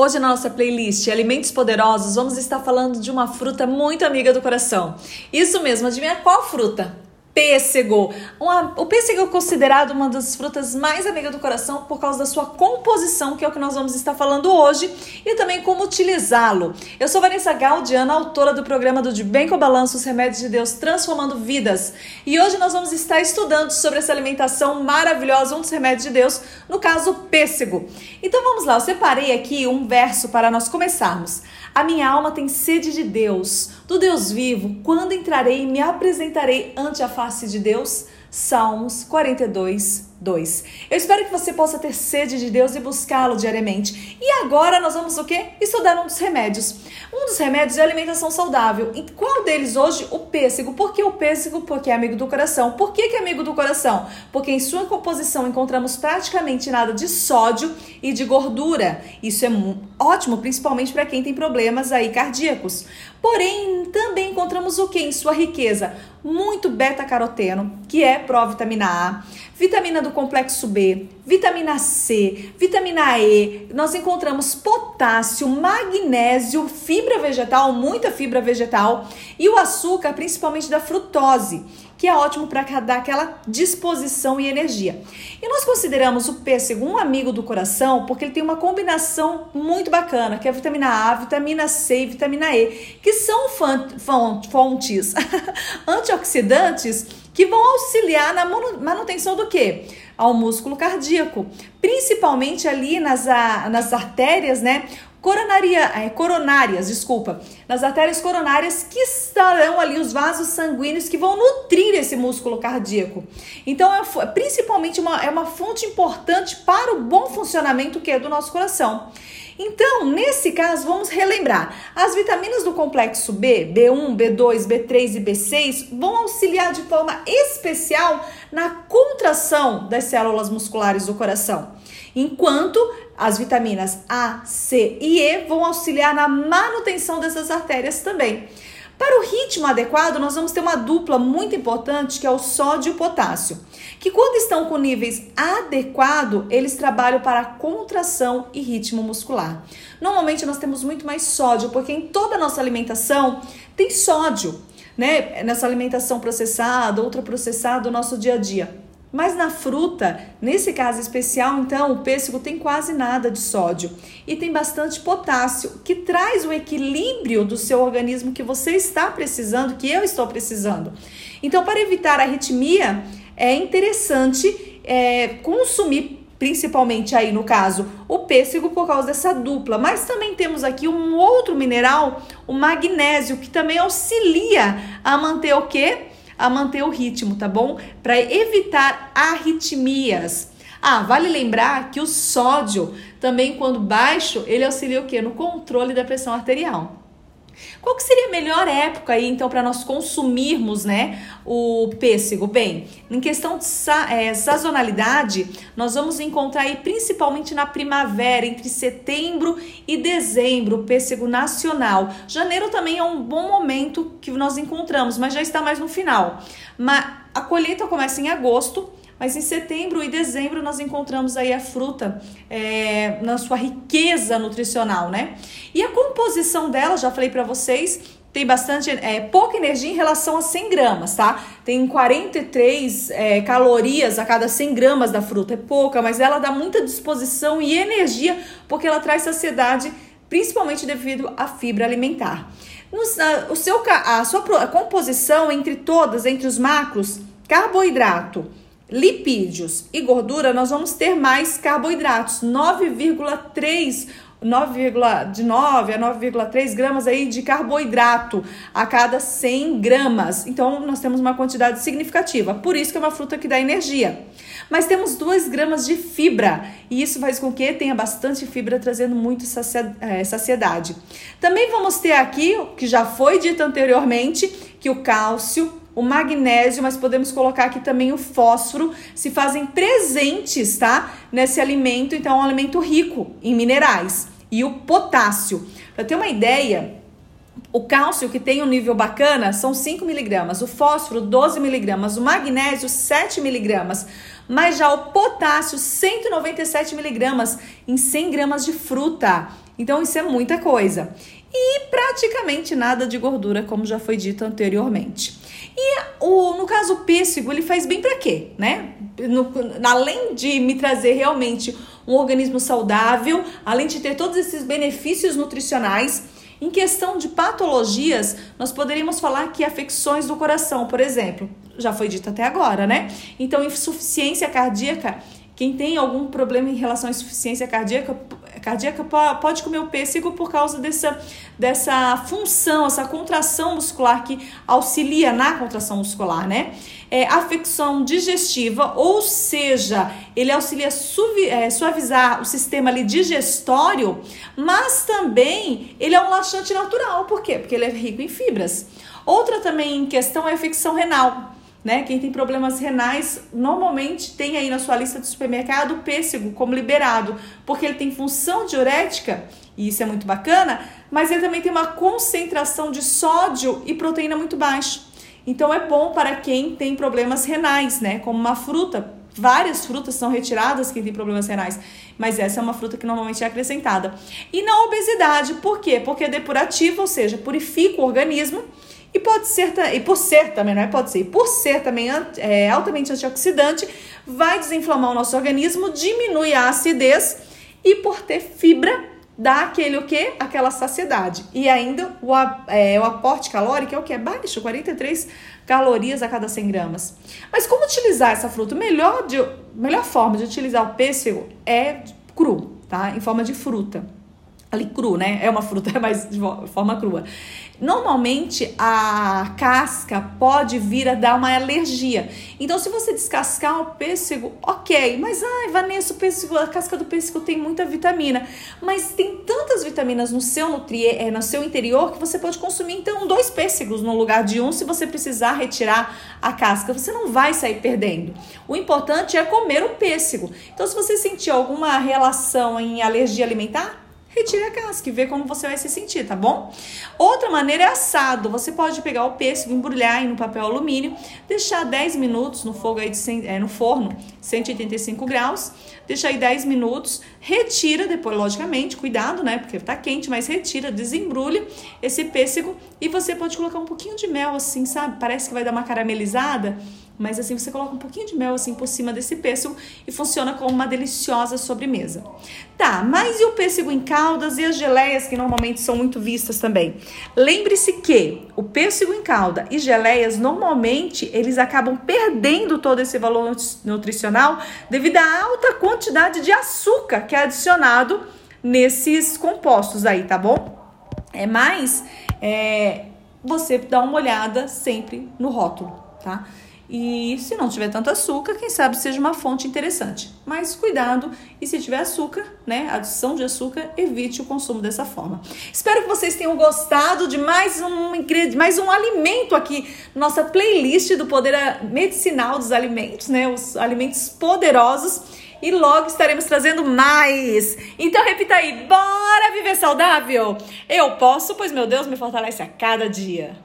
Hoje na nossa playlist Alimentos Poderosos vamos estar falando de uma fruta muito amiga do coração. Isso mesmo, adivinha qual fruta? Pêssego. Uma, o pêssego é considerado uma das frutas mais amigas do coração por causa da sua composição, que é o que nós vamos estar falando hoje, e também como utilizá-lo. Eu sou Vanessa Gaudiana, autora do programa do De Bem com Balanço, os Remédios de Deus Transformando Vidas. E hoje nós vamos estar estudando sobre essa alimentação maravilhosa, um dos remédios de Deus, no caso, pêssego. Então vamos lá, eu separei aqui um verso para nós começarmos. A minha alma tem sede de Deus, do Deus vivo. Quando entrarei me apresentarei ante a face de Deus? Salmos 42, 2. Eu espero que você possa ter sede de Deus e buscá-lo diariamente. E agora nós vamos o quê? Estudar um dos remédios. Um dos remédios é a alimentação saudável. E qual deles hoje? O pêssego. Por que o pêssego? Porque é amigo do coração. Por que, que é amigo do coração? Porque em sua composição encontramos praticamente nada de sódio e de gordura. Isso é ótimo, principalmente para quem tem problemas aí cardíacos. Porém, também encontramos o que em sua riqueza? Muito beta-caroteno, que é provitamina A, vitamina do complexo B, vitamina C, vitamina E, nós encontramos potássio, magnésio, fibra vegetal, muita fibra vegetal e o açúcar, principalmente da frutose que é ótimo para dar aquela disposição e energia. E nós consideramos o pêssego um amigo do coração porque ele tem uma combinação muito bacana, que é a vitamina A, vitamina C e vitamina E, que são fontes antioxidantes que vão auxiliar na manutenção do que? Ao músculo cardíaco, principalmente ali nas, nas artérias, né? Coronaria, é, coronárias, desculpa, nas artérias coronárias que estarão ali os vasos sanguíneos que vão nutrir esse músculo cardíaco. Então, é principalmente uma, é uma fonte importante para o bom funcionamento que é do nosso coração. Então, nesse caso, vamos relembrar: as vitaminas do complexo B, B1, B2, B3 e B6 vão auxiliar de forma especial na contração das células musculares do coração, enquanto as vitaminas A, C e E vão auxiliar na manutenção dessas artérias também. Para o ritmo adequado, nós vamos ter uma dupla muito importante que é o sódio e o potássio, que quando estão com níveis adequados, eles trabalham para contração e ritmo muscular. Normalmente nós temos muito mais sódio, porque em toda a nossa alimentação tem sódio, né? Nessa alimentação processada, ultraprocessada, do nosso dia a dia. Mas na fruta, nesse caso especial, então, o pêssego tem quase nada de sódio e tem bastante potássio, que traz o equilíbrio do seu organismo que você está precisando, que eu estou precisando. Então, para evitar a arritmia, é interessante é, consumir principalmente aí no caso o pêssego por causa dessa dupla, mas também temos aqui um outro mineral, o magnésio, que também auxilia a manter o que? a manter o ritmo, tá bom? Para evitar arritmias. Ah, vale lembrar que o sódio, também quando baixo, ele auxilia o quê? No controle da pressão arterial. Qual que seria a melhor época aí, então, para nós consumirmos, né, o pêssego? Bem, em questão de sa é, sazonalidade, nós vamos encontrar aí principalmente na primavera, entre setembro e dezembro, o pêssego nacional. Janeiro também é um bom momento que nós encontramos, mas já está mais no final. Mas a colheita começa em agosto, mas em setembro e dezembro nós encontramos aí a fruta é, na sua riqueza nutricional, né? E a composição dela, já falei para vocês, tem bastante, é, pouca energia em relação a 100 gramas, tá? Tem 43 é, calorias a cada 100 gramas da fruta, é pouca, mas ela dá muita disposição e energia porque ela traz saciedade, principalmente devido à fibra alimentar. A, o seu, a sua a composição entre todas, entre os macros, carboidrato, lipídios e gordura, nós vamos ter mais carboidratos, 9,3 9, de 9 a 9,3 gramas aí de carboidrato a cada 100 gramas. Então, nós temos uma quantidade significativa. Por isso que é uma fruta que dá energia. Mas temos 2 gramas de fibra e isso faz com que tenha bastante fibra, trazendo muito é, saciedade. Também vamos ter aqui, que já foi dito anteriormente, que o cálcio, o magnésio, mas podemos colocar aqui também o fósforo, se fazem presentes, tá? Nesse alimento, então é um alimento rico em minerais. E o potássio. Para ter uma ideia, o cálcio, que tem um nível bacana, são 5 miligramas, o fósforo, 12 miligramas, o magnésio, 7 miligramas, mas já o potássio, 197 miligramas em 100 gramas de fruta. Então isso é muita coisa. E praticamente nada de gordura, como já foi dito anteriormente. E o, no caso o pêssego, ele faz bem para quê, né? No, além de me trazer realmente um organismo saudável, além de ter todos esses benefícios nutricionais, em questão de patologias, nós poderíamos falar que afecções do coração, por exemplo, já foi dito até agora, né? Então, insuficiência cardíaca, quem tem algum problema em relação à insuficiência cardíaca, cardíaca pode comer o pêssego por causa dessa, dessa função, essa contração muscular que auxilia na contração muscular, né? É, afecção digestiva, ou seja, ele auxilia é, suavizar o sistema ali digestório, mas também ele é um laxante natural. Por quê? Porque ele é rico em fibras. Outra também questão é a afecção renal né? Quem tem problemas renais normalmente tem aí na sua lista de supermercado o pêssego como liberado, porque ele tem função diurética, e isso é muito bacana, mas ele também tem uma concentração de sódio e proteína muito baixa. Então é bom para quem tem problemas renais, né? Como uma fruta. Várias frutas são retiradas quem tem problemas renais, mas essa é uma fruta que normalmente é acrescentada. E na obesidade, por quê? Porque é depurativa, ou seja, purifica o organismo e pode ser, e por ser também, não é pode ser, por ser também é, altamente antioxidante, vai desinflamar o nosso organismo, diminui a acidez e por ter fibra, dá aquele o quê? Aquela saciedade. E ainda o, é, o aporte calórico é o que? É baixo, 43 calorias a cada 100 gramas. Mas como utilizar essa fruta? Melhor, de, melhor forma de utilizar o pêssego é cru, tá? Em forma de fruta ali cru, né? É uma fruta, mas de forma crua. Normalmente a casca pode vir a dar uma alergia. Então, se você descascar o pêssego, ok. Mas, ai, Vanessa, o pêssego, a casca do pêssego tem muita vitamina. Mas tem tantas vitaminas no seu nutri é, no seu interior que você pode consumir então dois pêssegos no lugar de um se você precisar retirar a casca. Você não vai sair perdendo. O importante é comer o pêssego. Então, se você sentir alguma relação em alergia alimentar, retire a casca e vê como você vai se sentir, tá bom? Outra maneira é assado. Você pode pegar o pêssego, embrulhar no papel alumínio, deixar 10 minutos no fogo aí de, é, no forno, 185 graus, deixar aí 10 minutos, retira depois, logicamente, cuidado, né? Porque tá quente, mas retira, desembrulha esse pêssego e você pode colocar um pouquinho de mel assim, sabe? Parece que vai dar uma caramelizada mas assim você coloca um pouquinho de mel assim por cima desse pêssego e funciona como uma deliciosa sobremesa. Tá, mas e o pêssego em caldas e as geleias que normalmente são muito vistas também? Lembre-se que o pêssego em calda e geleias normalmente eles acabam perdendo todo esse valor nutricional devido à alta quantidade de açúcar que é adicionado nesses compostos aí, tá bom? É mais é, você dá uma olhada sempre no rótulo, tá? E se não tiver tanto açúcar, quem sabe seja uma fonte interessante. Mas cuidado, e se tiver açúcar, né, adição de açúcar, evite o consumo dessa forma. Espero que vocês tenham gostado de mais um mais um alimento aqui, nossa playlist do poder medicinal dos alimentos, né, os alimentos poderosos. E logo estaremos trazendo mais. Então repita aí, bora viver saudável? Eu posso, pois meu Deus me fortalece a cada dia.